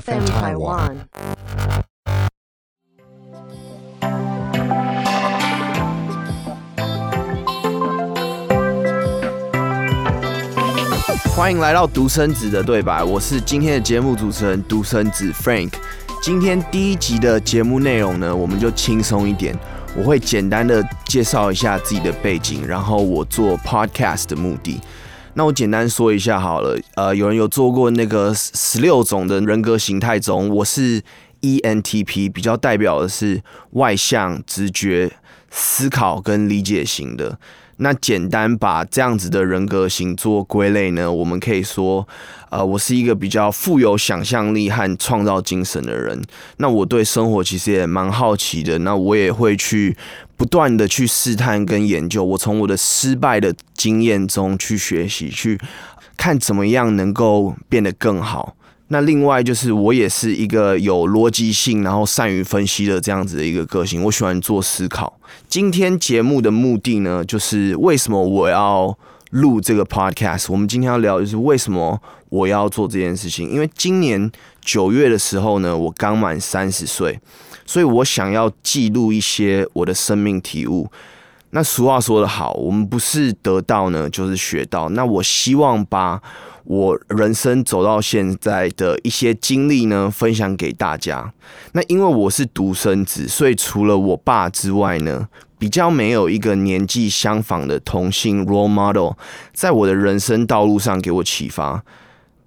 FM Taiwan。欢迎来到独生子的对白，我是今天的节目主持人独生子 Frank。今天第一集的节目内容呢，我们就轻松一点，我会简单的介绍一下自己的背景，然后我做 Podcast 的目的。那我简单说一下好了，呃，有人有做过那个十六种的人格形态中，我是 ENTP，比较代表的是外向、直觉、思考跟理解型的。那简单把这样子的人格型做归类呢，我们可以说，呃，我是一个比较富有想象力和创造精神的人。那我对生活其实也蛮好奇的，那我也会去不断的去试探跟研究。我从我的失败的经验中去学习，去看怎么样能够变得更好。那另外就是我也是一个有逻辑性，然后善于分析的这样子的一个个性。我喜欢做思考。今天节目的目的呢，就是为什么我要录这个 podcast。我们今天要聊就是为什么我要做这件事情。因为今年九月的时候呢，我刚满三十岁，所以我想要记录一些我的生命体悟。那俗话说得好，我们不是得到呢，就是学到。那我希望把。我人生走到现在的一些经历呢，分享给大家。那因为我是独生子，所以除了我爸之外呢，比较没有一个年纪相仿的同性 role model，在我的人生道路上给我启发。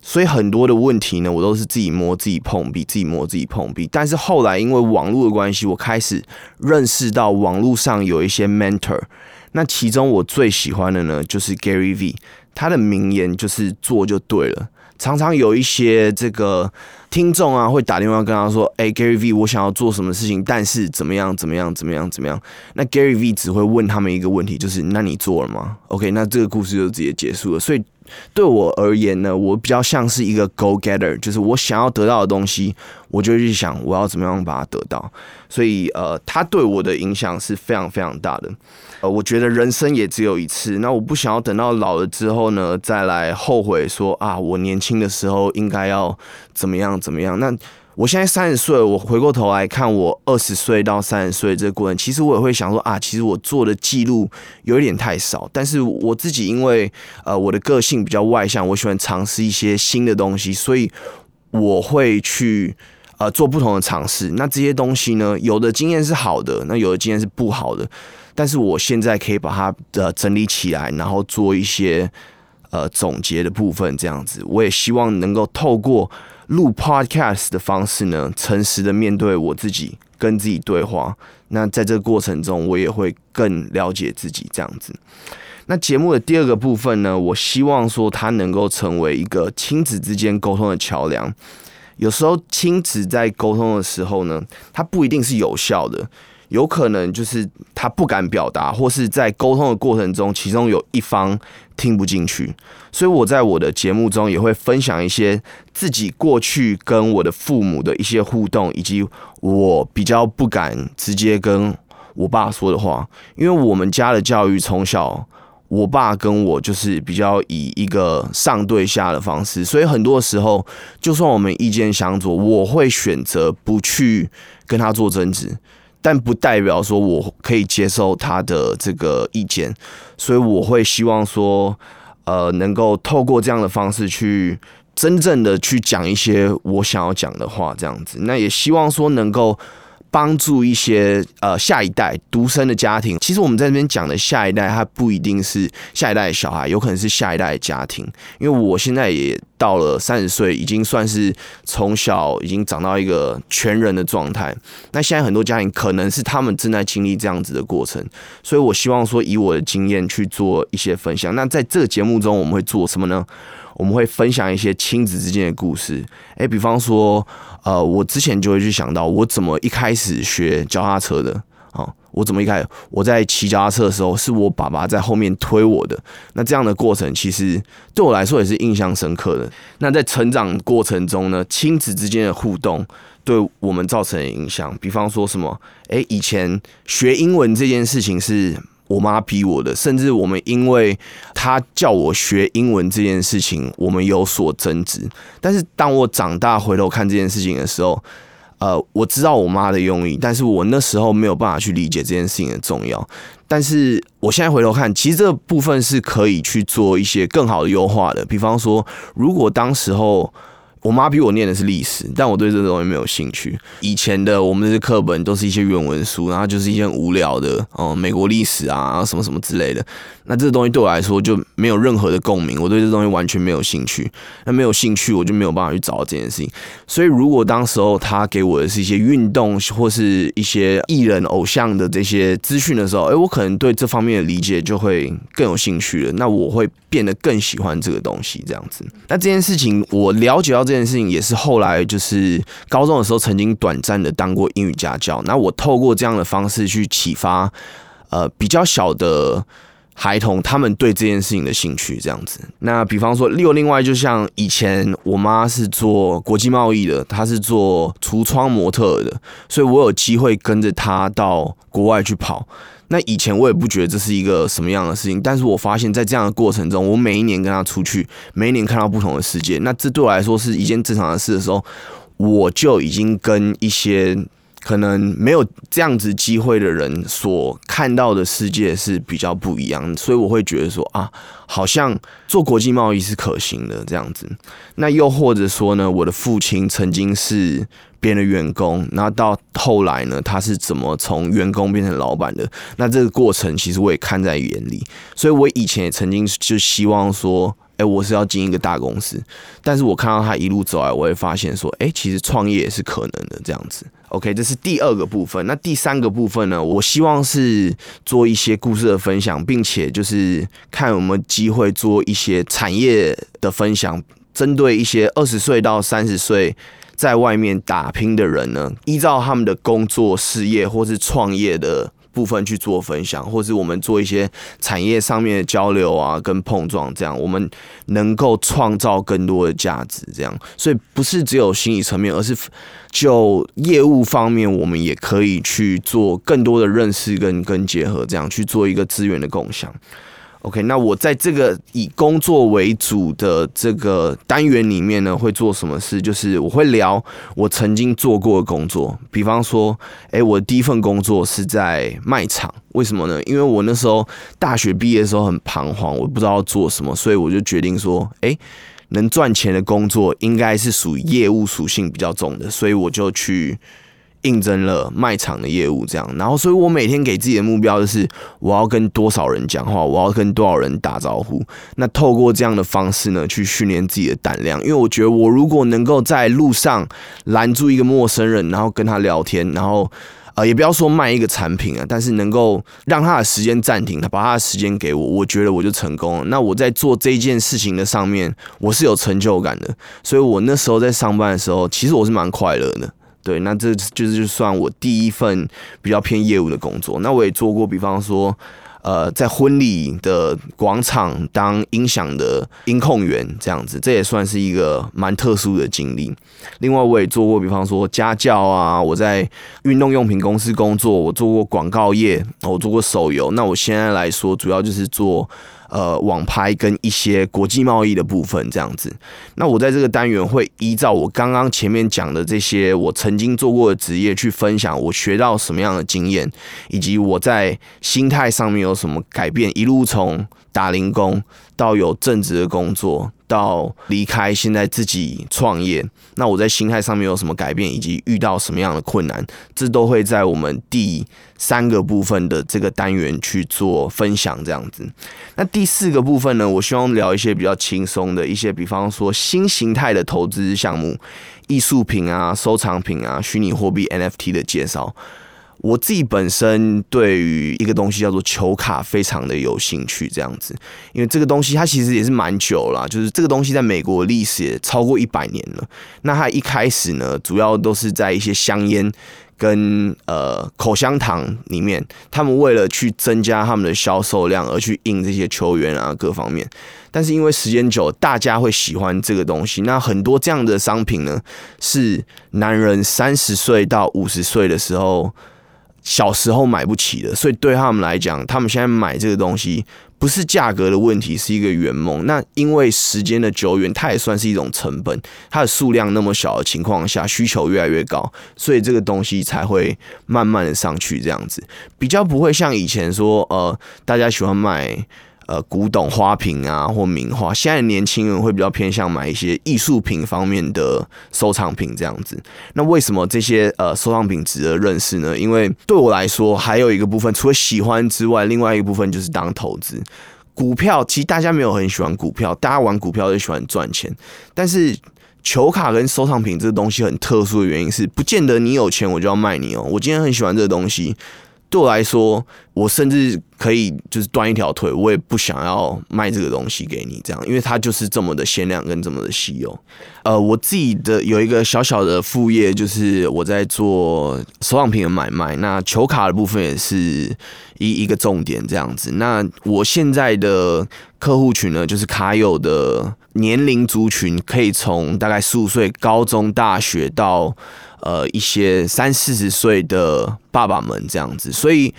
所以很多的问题呢，我都是自己摸、自己碰壁、自己摸、自己碰壁。但是后来因为网络的关系，我开始认识到网络上有一些 mentor。那其中我最喜欢的呢，就是 Gary V。他的名言就是做就对了。常常有一些这个听众啊，会打电话跟他说：“哎，Gary V，我想要做什么事情，但是怎么样，怎么样，怎么样，怎么样？”那 Gary V 只会问他们一个问题，就是：“那你做了吗？”OK，那这个故事就直接结束了。所以。对我而言呢，我比较像是一个 go getter，就是我想要得到的东西，我就去想我要怎么样把它得到。所以呃，他对我的影响是非常非常大的。呃，我觉得人生也只有一次，那我不想要等到老了之后呢，再来后悔说啊，我年轻的时候应该要怎么样怎么样。那我现在三十岁，我回过头来看我二十岁到三十岁这个过程，其实我也会想说啊，其实我做的记录有一点太少。但是我自己因为呃我的个性比较外向，我喜欢尝试一些新的东西，所以我会去呃做不同的尝试。那这些东西呢，有的经验是好的，那有的经验是不好的。但是我现在可以把它的整理起来，然后做一些呃总结的部分，这样子。我也希望能够透过。录 podcast 的方式呢，诚实的面对我自己，跟自己对话。那在这个过程中，我也会更了解自己这样子。那节目的第二个部分呢，我希望说它能够成为一个亲子之间沟通的桥梁。有时候亲子在沟通的时候呢，它不一定是有效的。有可能就是他不敢表达，或是在沟通的过程中，其中有一方听不进去。所以我在我的节目中也会分享一些自己过去跟我的父母的一些互动，以及我比较不敢直接跟我爸说的话。因为我们家的教育从小，我爸跟我就是比较以一个上对下的方式，所以很多时候，就算我们意见相左，我会选择不去跟他做争执。但不代表说我可以接受他的这个意见，所以我会希望说，呃，能够透过这样的方式去真正的去讲一些我想要讲的话，这样子。那也希望说能够。帮助一些呃下一代独生的家庭，其实我们在这边讲的下一代，它不一定是下一代的小孩，有可能是下一代的家庭。因为我现在也到了三十岁，已经算是从小已经长到一个全人的状态。那现在很多家庭可能是他们正在经历这样子的过程，所以我希望说以我的经验去做一些分享。那在这个节目中，我们会做什么呢？我们会分享一些亲子之间的故事，诶，比方说，呃，我之前就会去想到我怎么一开始学脚踏车的啊，我怎么一开始我在骑脚踏车的时候，是我爸爸在后面推我的，那这样的过程其实对我来说也是印象深刻的。那在成长过程中呢，亲子之间的互动对我们造成的影响，比方说什么，诶，以前学英文这件事情是。我妈逼我的，甚至我们因为她叫我学英文这件事情，我们有所争执。但是当我长大回头看这件事情的时候，呃，我知道我妈的用意，但是我那时候没有办法去理解这件事情的重要。但是我现在回头看，其实这部分是可以去做一些更好的优化的。比方说，如果当时候。我妈逼我念的是历史，但我对这东西没有兴趣。以前的我们的课本都是一些原文书，然后就是一些无聊的哦，美国历史啊，什么什么之类的。那这个东西对我来说就没有任何的共鸣，我对这东西完全没有兴趣。那没有兴趣，我就没有办法去找到这件事情。所以，如果当时候他给我的是一些运动或是一些艺人偶像的这些资讯的时候，哎，我可能对这方面的理解就会更有兴趣了。那我会变得更喜欢这个东西，这样子。那这件事情我了解到这件事情，也是后来就是高中的时候曾经短暂的当过英语家教。那我透过这样的方式去启发，呃，比较小的。孩童他们对这件事情的兴趣这样子，那比方说，另另外就像以前我妈是做国际贸易的，她是做橱窗模特的，所以我有机会跟着她到国外去跑。那以前我也不觉得这是一个什么样的事情，但是我发现，在这样的过程中，我每一年跟她出去，每一年看到不同的世界，那这对我来说是一件正常的事的时候，我就已经跟一些。可能没有这样子机会的人所看到的世界是比较不一样，所以我会觉得说啊，好像做国际贸易是可行的这样子。那又或者说呢，我的父亲曾经是别人的员工，那到后来呢，他是怎么从员工变成老板的？那这个过程其实我也看在眼里，所以我以前也曾经就希望说。哎，我是要进一个大公司，但是我看到他一路走来，我会发现说，哎，其实创业也是可能的这样子。OK，这是第二个部分。那第三个部分呢？我希望是做一些故事的分享，并且就是看有没有机会做一些产业的分享，针对一些二十岁到三十岁在外面打拼的人呢，依照他们的工作、事业或是创业的。部分去做分享，或是我们做一些产业上面的交流啊，跟碰撞，这样我们能够创造更多的价值。这样，所以不是只有心理层面，而是就业务方面，我们也可以去做更多的认识跟跟结合，这样去做一个资源的共享。OK，那我在这个以工作为主的这个单元里面呢，会做什么事？就是我会聊我曾经做过的工作，比方说，哎，我第一份工作是在卖场，为什么呢？因为我那时候大学毕业的时候很彷徨，我不知道要做什么，所以我就决定说，哎，能赚钱的工作应该是属于业务属性比较重的，所以我就去。应征了卖场的业务，这样，然后，所以我每天给自己的目标就是，我要跟多少人讲话，我要跟多少人打招呼。那透过这样的方式呢，去训练自己的胆量，因为我觉得我如果能够在路上拦住一个陌生人，然后跟他聊天，然后，呃，也不要说卖一个产品啊，但是能够让他的时间暂停，他把他的时间给我，我觉得我就成功了。那我在做这件事情的上面，我是有成就感的，所以我那时候在上班的时候，其实我是蛮快乐的。对，那这就是就算我第一份比较偏业务的工作。那我也做过，比方说，呃，在婚礼的广场当音响的音控员这样子，这也算是一个蛮特殊的经历。另外，我也做过，比方说家教啊，我在运动用品公司工作，我做过广告业，我做过手游。那我现在来说，主要就是做。呃，网拍跟一些国际贸易的部分这样子，那我在这个单元会依照我刚刚前面讲的这些我曾经做过的职业去分享我学到什么样的经验，以及我在心态上面有什么改变，一路从打零工到有正职的工作。到离开，现在自己创业，那我在心态上面有什么改变，以及遇到什么样的困难，这都会在我们第三个部分的这个单元去做分享。这样子，那第四个部分呢，我希望聊一些比较轻松的一些，比方说新形态的投资项目、艺术品啊、收藏品啊、虚拟货币 NFT 的介绍。我自己本身对于一个东西叫做球卡非常的有兴趣，这样子，因为这个东西它其实也是蛮久了，就是这个东西在美国历史也超过一百年了。那它一开始呢，主要都是在一些香烟跟呃口香糖里面，他们为了去增加他们的销售量而去印这些球员啊各方面。但是因为时间久，大家会喜欢这个东西，那很多这样的商品呢，是男人三十岁到五十岁的时候。小时候买不起的，所以对他们来讲，他们现在买这个东西不是价格的问题，是一个圆梦。那因为时间的久远，它也算是一种成本。它的数量那么小的情况下，需求越来越高，所以这个东西才会慢慢的上去，这样子比较不会像以前说，呃，大家喜欢买。呃，古董花瓶啊，或名画，现在年轻人会比较偏向买一些艺术品方面的收藏品这样子。那为什么这些呃收藏品值得认识呢？因为对我来说，还有一个部分，除了喜欢之外，另外一个部分就是当投资。股票其实大家没有很喜欢股票，大家玩股票就喜欢赚钱。但是球卡跟收藏品这个东西很特殊的原因是，不见得你有钱我就要卖你哦。我今天很喜欢这个东西。对我来说，我甚至可以就是断一条腿，我也不想要卖这个东西给你，这样，因为它就是这么的限量跟这么的稀有。呃，我自己的有一个小小的副业，就是我在做收藏品的买卖，那球卡的部分也是一一个重点，这样子。那我现在的客户群呢，就是卡友的年龄族群，可以从大概十五岁、高中、大学到。呃，一些三四十岁的爸爸们这样子，所以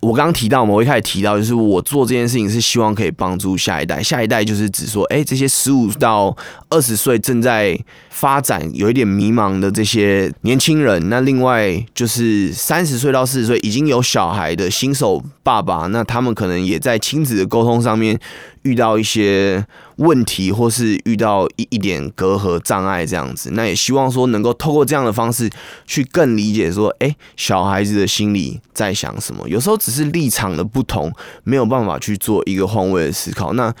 我刚刚提到，我一开始提到，就是我做这件事情是希望可以帮助下一代。下一代就是指说，哎，这些十五到二十岁正在发展、有一点迷茫的这些年轻人。那另外就是三十岁到四十岁已经有小孩的新手爸爸，那他们可能也在亲子的沟通上面。遇到一些问题，或是遇到一一点隔阂障碍这样子，那也希望说能够透过这样的方式去更理解说，哎，小孩子的心里在想什么。有时候只是立场的不同，没有办法去做一个换位的思考。那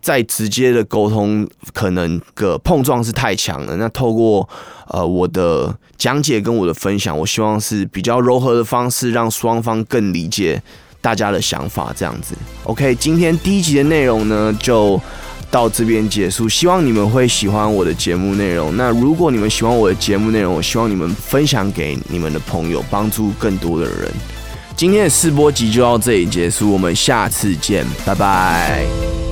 在直接的沟通，可能个碰撞是太强了。那透过呃我的讲解跟我的分享，我希望是比较柔和的方式，让双方更理解。大家的想法这样子，OK，今天第一集的内容呢就到这边结束。希望你们会喜欢我的节目内容。那如果你们喜欢我的节目内容，我希望你们分享给你们的朋友，帮助更多的人。今天的试播集就到这里结束，我们下次见，拜拜。